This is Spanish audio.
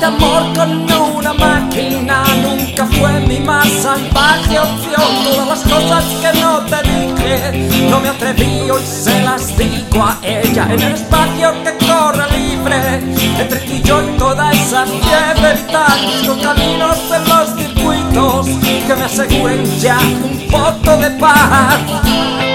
Amor con una máquina nunca fue mi más salvaje opción. Todas las cosas que no te no me atreví hoy se las digo a ella. En el espacio que corre libre, entre ti y yo y toda esa fiebre vital, caminos en los circuitos que me aseguren ya un poco de paz.